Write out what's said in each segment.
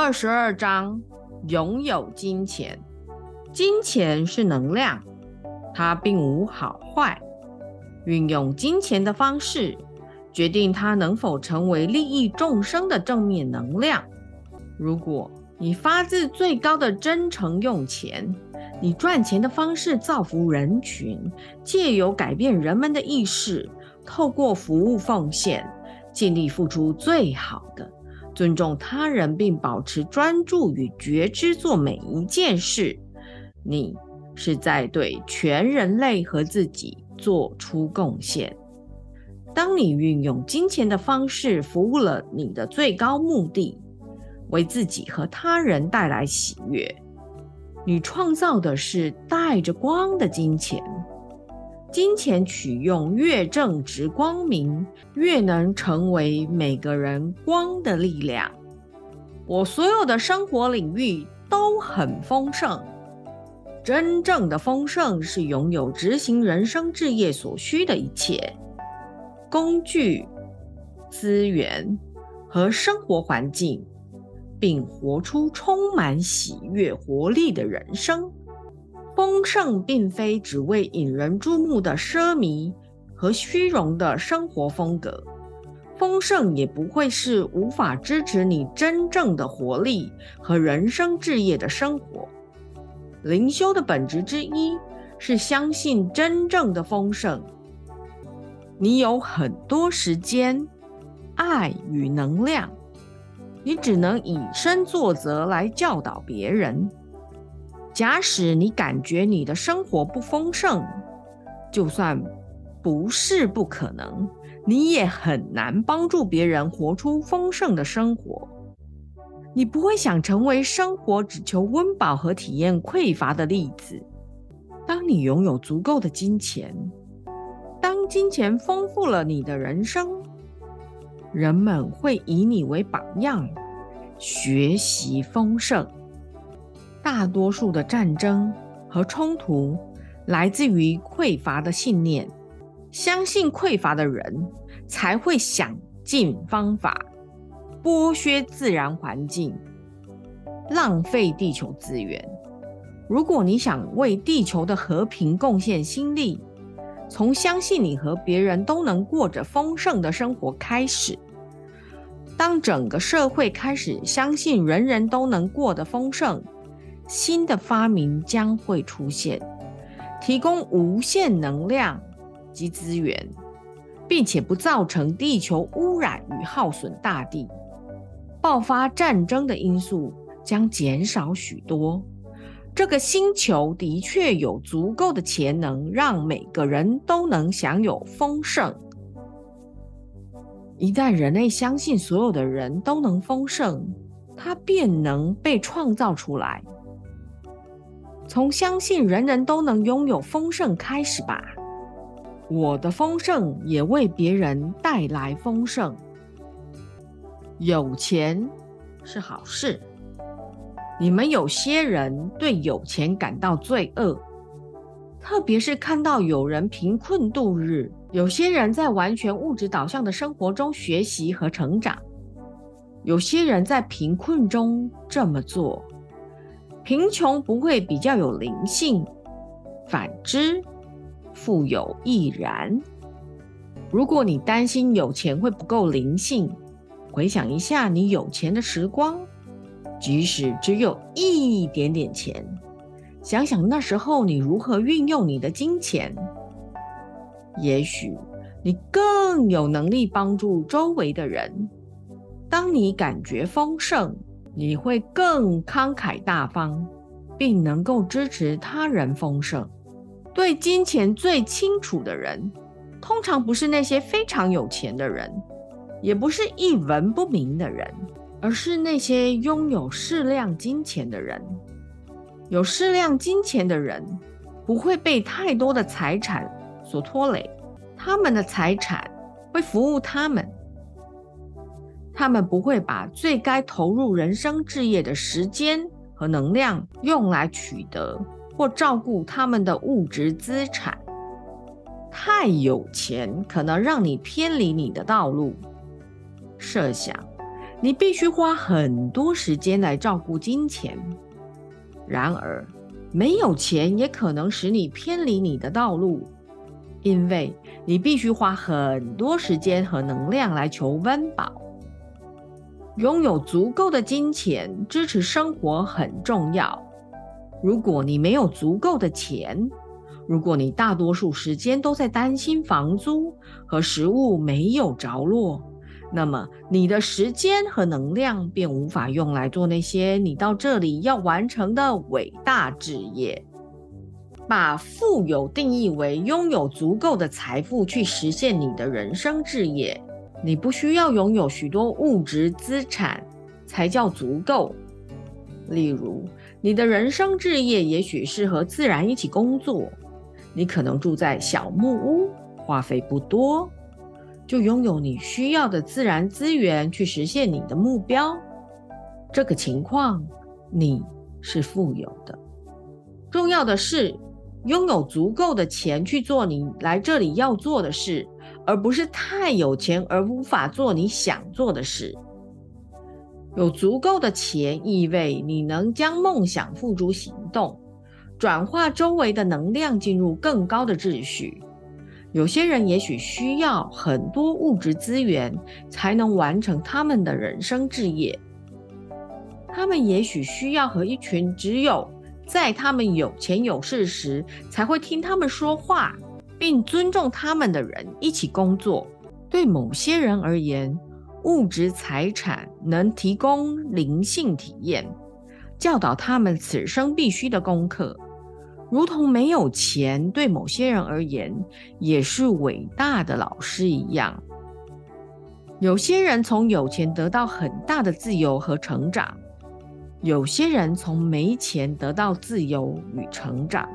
二十二章：拥有金钱。金钱是能量，它并无好坏。运用金钱的方式，决定它能否成为利益众生的正面能量。如果你发自最高的真诚用钱，你赚钱的方式造福人群，借由改变人们的意识，透过服务奉献，尽力付出最好的，尊重他人，并保持专注与觉知做每一件事。你是在对全人类和自己做出贡献。当你运用金钱的方式服务了你的最高目的。为自己和他人带来喜悦，你创造的是带着光的金钱。金钱取用越正直光明，越能成为每个人光的力量。我所有的生活领域都很丰盛。真正的丰盛是拥有执行人生置业所需的一切工具、资源和生活环境。并活出充满喜悦、活力的人生。丰盛并非只为引人注目的奢靡和虚荣的生活风格，丰盛也不会是无法支持你真正的活力和人生置业的生活。灵修的本质之一是相信真正的丰盛。你有很多时间、爱与能量。你只能以身作则来教导别人。假使你感觉你的生活不丰盛，就算不是不可能，你也很难帮助别人活出丰盛的生活。你不会想成为生活只求温饱和体验匮乏的例子。当你拥有足够的金钱，当金钱丰富了你的人生。人们会以你为榜样，学习丰盛。大多数的战争和冲突来自于匮乏的信念。相信匮乏的人才会想尽方法剥削自然环境，浪费地球资源。如果你想为地球的和平贡献心力，从相信你和别人都能过着丰盛的生活开始。当整个社会开始相信人人都能过得丰盛，新的发明将会出现，提供无限能量及资源，并且不造成地球污染与耗损大地。爆发战争的因素将减少许多。这个星球的确有足够的潜能，让每个人都能享有丰盛。一旦人类相信所有的人都能丰盛，它便能被创造出来。从相信人人都能拥有丰盛开始吧。我的丰盛也为别人带来丰盛。有钱是好事。你们有些人对有钱感到罪恶，特别是看到有人贫困度日。有些人在完全物质导向的生活中学习和成长，有些人在贫困中这么做。贫穷不会比较有灵性，反之，富有亦然。如果你担心有钱会不够灵性，回想一下你有钱的时光。即使只有一点点钱，想想那时候你如何运用你的金钱，也许你更有能力帮助周围的人。当你感觉丰盛，你会更慷慨大方，并能够支持他人丰盛。对金钱最清楚的人，通常不是那些非常有钱的人，也不是一文不名的人。而是那些拥有适量金钱的人。有适量金钱的人不会被太多的财产所拖累，他们的财产会服务他们。他们不会把最该投入人生置业的时间和能量用来取得或照顾他们的物质资产。太有钱可能让你偏离你的道路。设想。你必须花很多时间来照顾金钱。然而，没有钱也可能使你偏离你的道路，因为你必须花很多时间和能量来求温饱。拥有足够的金钱支持生活很重要。如果你没有足够的钱，如果你大多数时间都在担心房租和食物没有着落，那么你的时间和能量便无法用来做那些你到这里要完成的伟大事业。把富有定义为拥有足够的财富去实现你的人生志业。你不需要拥有许多物质资产才叫足够。例如，你的人生志业也许是和自然一起工作，你可能住在小木屋，花费不多。就拥有你需要的自然资源去实现你的目标，这个情况你是富有的。重要的是拥有足够的钱去做你来这里要做的事，而不是太有钱而无法做你想做的事。有足够的钱意味你能将梦想付诸行动，转化周围的能量进入更高的秩序。有些人也许需要很多物质资源才能完成他们的人生志业。他们也许需要和一群只有在他们有钱有势时才会听他们说话，并尊重他们的人一起工作。对某些人而言，物质财产能提供灵性体验，教导他们此生必须的功课。如同没有钱对某些人而言也是伟大的老师一样，有些人从有钱得到很大的自由和成长，有些人从没钱得到自由与成长。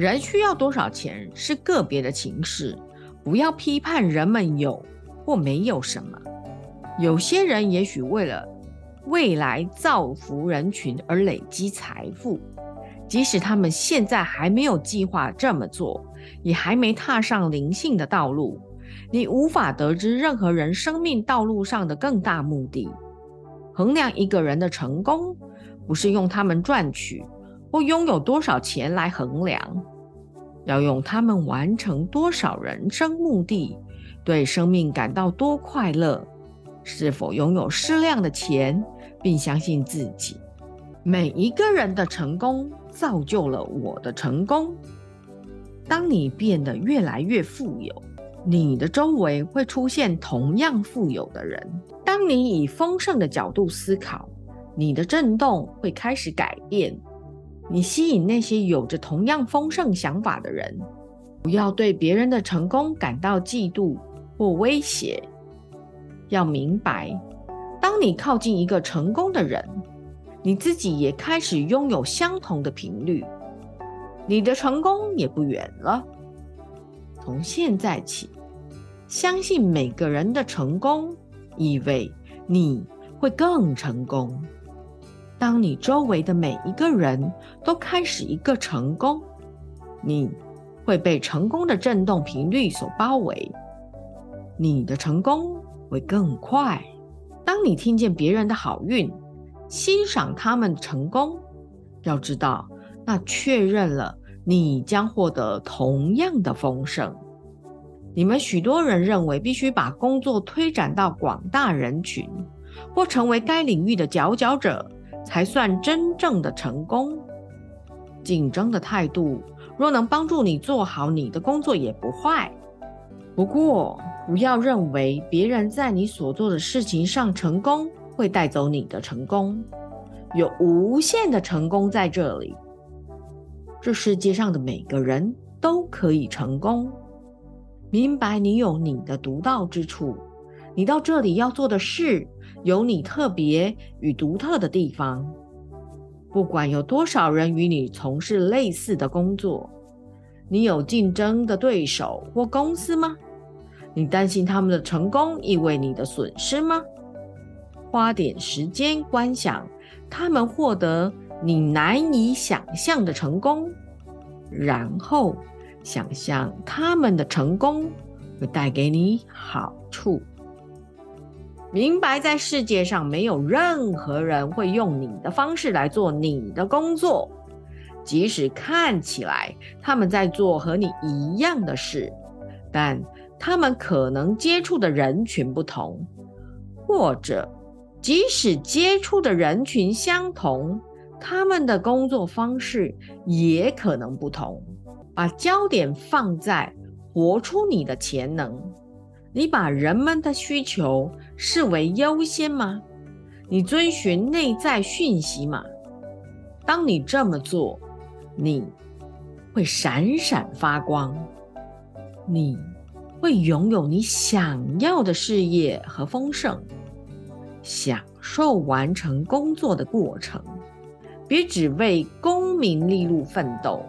人需要多少钱是个别的情势，不要批判人们有或没有什么。有些人也许为了未来造福人群而累积财富。即使他们现在还没有计划这么做，也还没踏上灵性的道路，你无法得知任何人生命道路上的更大目的。衡量一个人的成功，不是用他们赚取或拥有多少钱来衡量，要用他们完成多少人生目的，对生命感到多快乐，是否拥有适量的钱，并相信自己。每一个人的成功。造就了我的成功。当你变得越来越富有，你的周围会出现同样富有的人。当你以丰盛的角度思考，你的震动会开始改变。你吸引那些有着同样丰盛想法的人。不要对别人的成功感到嫉妒或威胁。要明白，当你靠近一个成功的人。你自己也开始拥有相同的频率，你的成功也不远了。从现在起，相信每个人的成功，意味你会更成功。当你周围的每一个人都开始一个成功，你会被成功的振动频率所包围，你的成功会更快。当你听见别人的好运，欣赏他们的成功，要知道，那确认了你将获得同样的丰盛。你们许多人认为必须把工作推展到广大人群，或成为该领域的佼佼者，才算真正的成功。竞争的态度若能帮助你做好你的工作，也不坏。不过，不要认为别人在你所做的事情上成功。会带走你的成功，有无限的成功在这里。这世界上的每个人都可以成功。明白你有你的独到之处，你到这里要做的事有你特别与独特的地方。不管有多少人与你从事类似的工作，你有竞争的对手或公司吗？你担心他们的成功意味你的损失吗？花点时间观想他们获得你难以想象的成功，然后想象他们的成功会带给你好处。明白在世界上没有任何人会用你的方式来做你的工作，即使看起来他们在做和你一样的事，但他们可能接触的人群不同，或者即使接触的人群相同，他们的工作方式也可能不同。把焦点放在活出你的潜能。你把人们的需求视为优先吗？你遵循内在讯息吗？当你这么做，你会闪闪发光，你会拥有你想要的事业和丰盛，享受完成工作的过程。别只为功名利禄奋斗，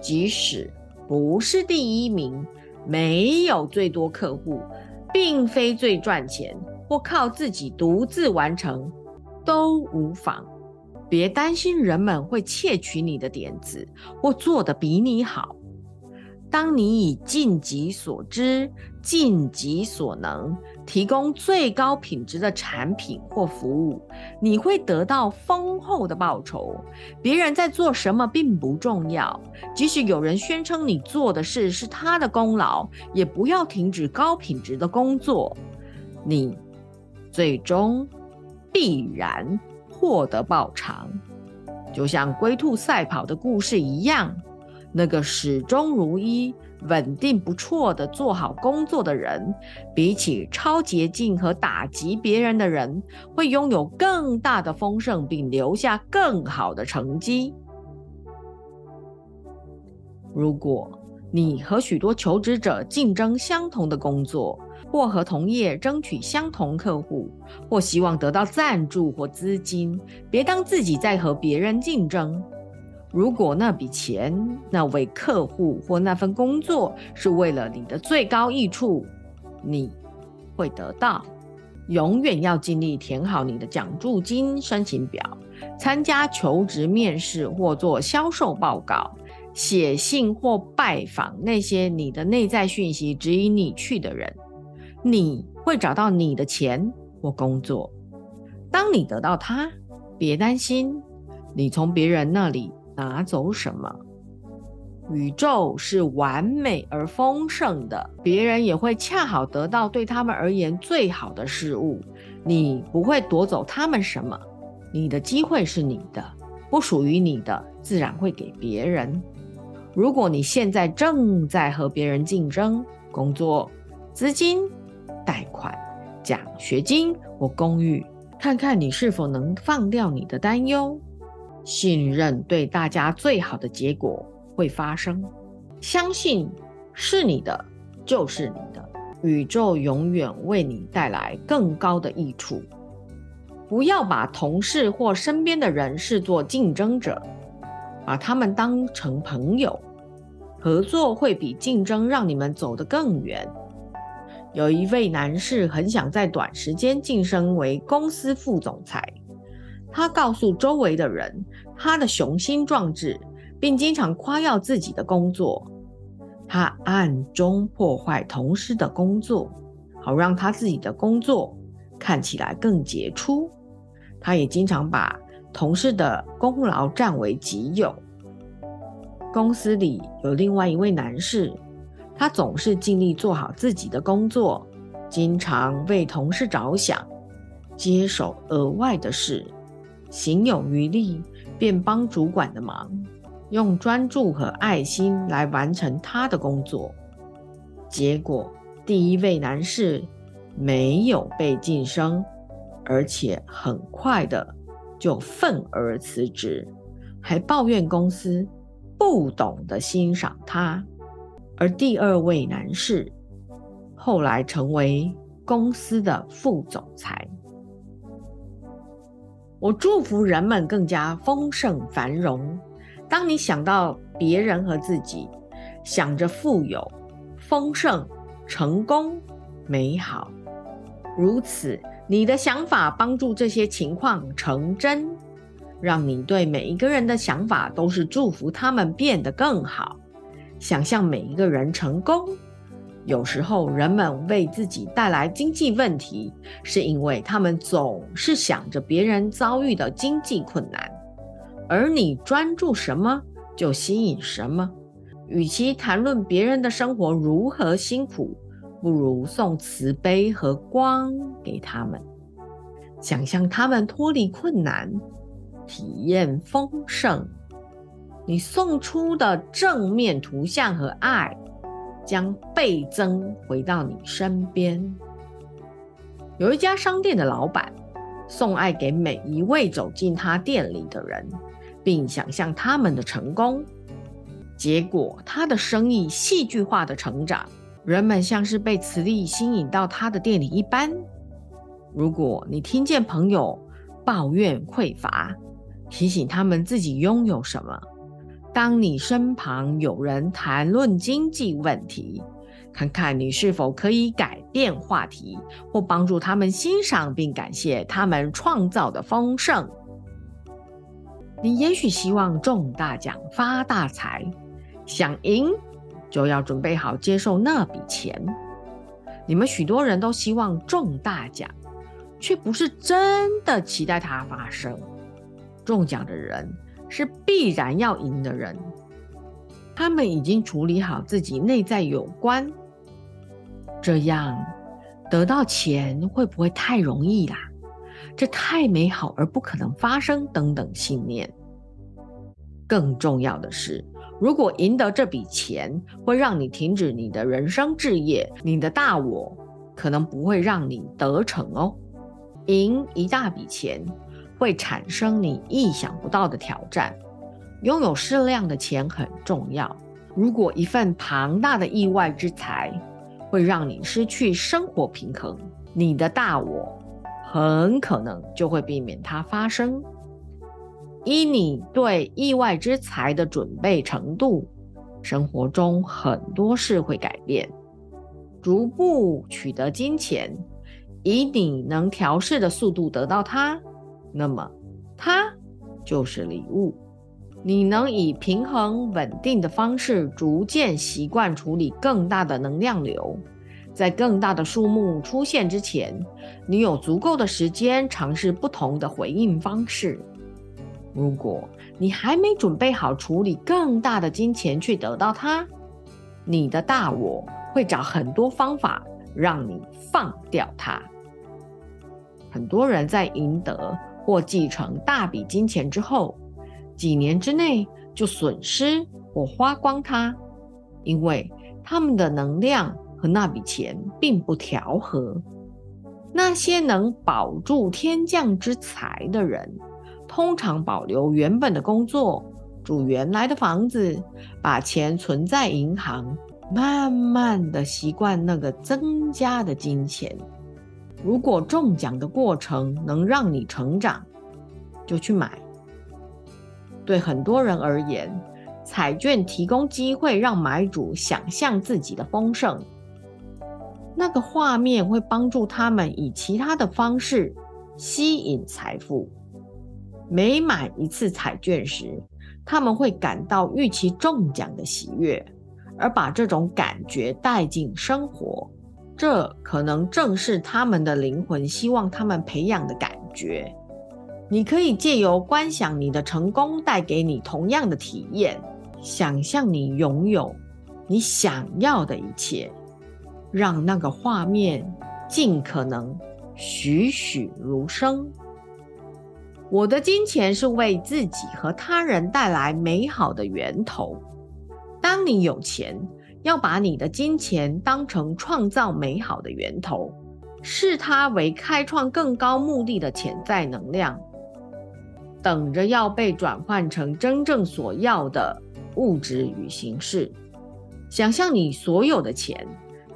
即使不是第一名。没有最多客户，并非最赚钱，或靠自己独自完成都无妨。别担心人们会窃取你的点子，或做得比你好。当你以尽己所知、尽己所能提供最高品质的产品或服务，你会得到丰厚的报酬。别人在做什么并不重要，即使有人宣称你做的事是他的功劳，也不要停止高品质的工作。你最终必然获得报偿，就像龟兔赛跑的故事一样。那个始终如一、稳定不错的做好工作的人，比起超捷径和打击别人的人，会拥有更大的丰盛，并留下更好的成绩。如果你和许多求职者竞争相同的工作，或和同业争取相同客户，或希望得到赞助或资金，别当自己在和别人竞争。如果那笔钱、那位客户或那份工作是为了你的最高益处，你会得到。永远要尽力填好你的奖助金申请表，参加求职面试或做销售报告，写信或拜访那些你的内在讯息指引你去的人。你会找到你的钱或工作。当你得到它，别担心，你从别人那里。拿走什么？宇宙是完美而丰盛的，别人也会恰好得到对他们而言最好的事物。你不会夺走他们什么，你的机会是你的，不属于你的自然会给别人。如果你现在正在和别人竞争，工作、资金、贷款、奖学金或公寓，看看你是否能放掉你的担忧。信任对大家最好的结果会发生，相信是你的就是你的，宇宙永远为你带来更高的益处。不要把同事或身边的人视作竞争者，把他们当成朋友，合作会比竞争让你们走得更远。有一位男士很想在短时间晋升为公司副总裁。他告诉周围的人他的雄心壮志，并经常夸耀自己的工作。他暗中破坏同事的工作，好让他自己的工作看起来更杰出。他也经常把同事的功劳占为己有。公司里有另外一位男士，他总是尽力做好自己的工作，经常为同事着想，接手额外的事。行有余力，便帮主管的忙，用专注和爱心来完成他的工作。结果，第一位男士没有被晋升，而且很快的就愤而辞职，还抱怨公司不懂得欣赏他。而第二位男士后来成为公司的副总裁。我祝福人们更加丰盛繁荣。当你想到别人和自己，想着富有、丰盛、成功、美好，如此，你的想法帮助这些情况成真，让你对每一个人的想法都是祝福他们变得更好。想象每一个人成功，有时候人们为自己带来经济问题，是因为他们总是想着别人遭遇的经济困难，而你专注什么就吸引什么。与其谈论别人的生活如何辛苦，不如送慈悲和光给他们，想象他们脱离困难，体验丰盛。你送出的正面图像和爱。将倍增回到你身边。有一家商店的老板送爱给每一位走进他店里的人，并想象他们的成功。结果，他的生意戏剧化的成长，人们像是被磁力吸引到他的店里一般。如果你听见朋友抱怨匮乏，提醒他们自己拥有什么。当你身旁有人谈论经济问题，看看你是否可以改变话题，或帮助他们欣赏并感谢他们创造的丰盛。你也许希望中大奖发大财，想赢就要准备好接受那笔钱。你们许多人都希望中大奖，却不是真的期待它发生。中奖的人。是必然要赢的人，他们已经处理好自己内在有关，这样得到钱会不会太容易啦？这太美好而不可能发生等等信念。更重要的是，如果赢得这笔钱会让你停止你的人生置业，你的大我可能不会让你得逞哦。赢一大笔钱。会产生你意想不到的挑战。拥有适量的钱很重要。如果一份庞大的意外之财会让你失去生活平衡，你的大我很可能就会避免它发生。依你对意外之财的准备程度，生活中很多事会改变。逐步取得金钱，以你能调试的速度得到它。那么，它就是礼物。你能以平衡稳定的方式，逐渐习惯处理更大的能量流。在更大的数目出现之前，你有足够的时间尝试不同的回应方式。如果你还没准备好处理更大的金钱去得到它，你的大我会找很多方法让你放掉它。很多人在赢得。或继承大笔金钱之后，几年之内就损失或花光它，因为他们的能量和那笔钱并不调和。那些能保住天降之财的人，通常保留原本的工作，住原来的房子，把钱存在银行，慢慢的习惯那个增加的金钱。如果中奖的过程能让你成长，就去买。对很多人而言，彩券提供机会让买主想象自己的丰盛，那个画面会帮助他们以其他的方式吸引财富。每买一次彩券时，他们会感到预期中奖的喜悦，而把这种感觉带进生活。这可能正是他们的灵魂希望他们培养的感觉。你可以借由观想你的成功带给你同样的体验，想象你拥有你想要的一切，让那个画面尽可能栩栩如生。我的金钱是为自己和他人带来美好的源头。当你有钱。要把你的金钱当成创造美好的源头，视它为开创更高目的的潜在能量，等着要被转换成真正所要的物质与形式。想象你所有的钱，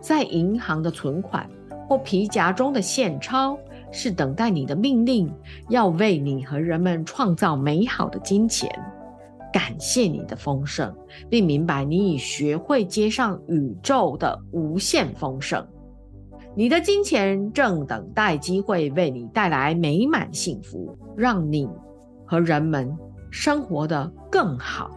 在银行的存款或皮夹中的现钞，是等待你的命令，要为你和人们创造美好的金钱。感谢你的丰盛，并明白你已学会接上宇宙的无限丰盛。你的金钱正等待机会为你带来美满幸福，让你和人们生活得更好。